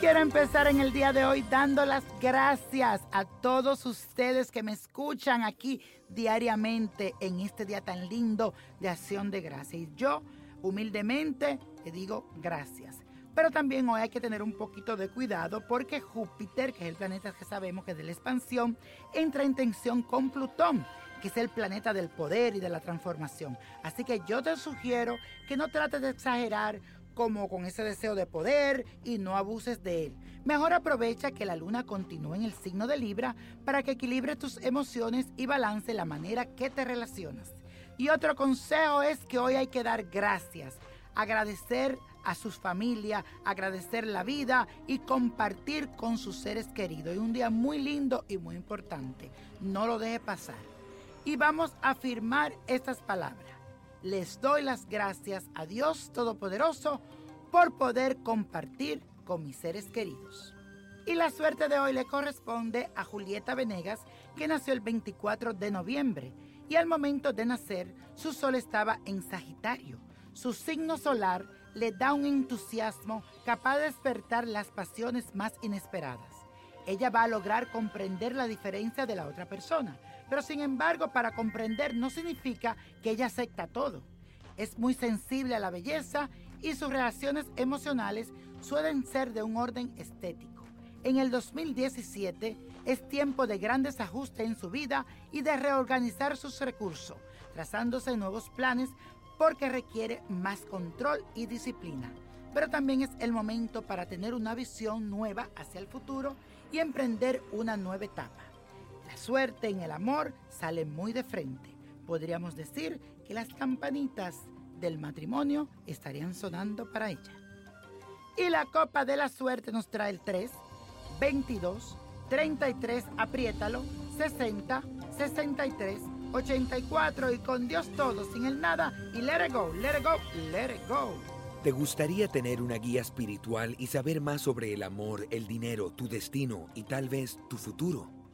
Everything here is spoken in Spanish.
Quiero empezar en el día de hoy dando las gracias a todos ustedes que me escuchan aquí diariamente en este día tan lindo de acción de gracia. Y yo, humildemente, te digo gracias. Pero también hoy hay que tener un poquito de cuidado porque Júpiter, que es el planeta que sabemos que es de la expansión, entra en tensión con Plutón que es el planeta del poder y de la transformación. Así que yo te sugiero que no trates de exagerar como con ese deseo de poder y no abuses de él. Mejor aprovecha que la luna continúe en el signo de Libra para que equilibre tus emociones y balance la manera que te relacionas. Y otro consejo es que hoy hay que dar gracias, agradecer a sus familias, agradecer la vida y compartir con sus seres queridos. Y un día muy lindo y muy importante. No lo deje pasar. Y vamos a afirmar estas palabras les doy las gracias a Dios Todopoderoso por poder compartir con mis seres queridos. Y la suerte de hoy le corresponde a Julieta Venegas, que nació el 24 de noviembre. Y al momento de nacer, su sol estaba en Sagitario. Su signo solar le da un entusiasmo capaz de despertar las pasiones más inesperadas. Ella va a lograr comprender la diferencia de la otra persona pero sin embargo, para comprender no significa que ella acepta todo. Es muy sensible a la belleza y sus reacciones emocionales suelen ser de un orden estético. En el 2017 es tiempo de grandes ajustes en su vida y de reorganizar sus recursos, trazándose nuevos planes porque requiere más control y disciplina. Pero también es el momento para tener una visión nueva hacia el futuro y emprender una nueva etapa. Suerte en el amor sale muy de frente. Podríamos decir que las campanitas del matrimonio estarían sonando para ella. Y la copa de la suerte nos trae el 3, 22, 33, apriétalo, 60, 63, 84 y con Dios todo, sin el nada y let it go, let it go, let it go. ¿Te gustaría tener una guía espiritual y saber más sobre el amor, el dinero, tu destino y tal vez tu futuro?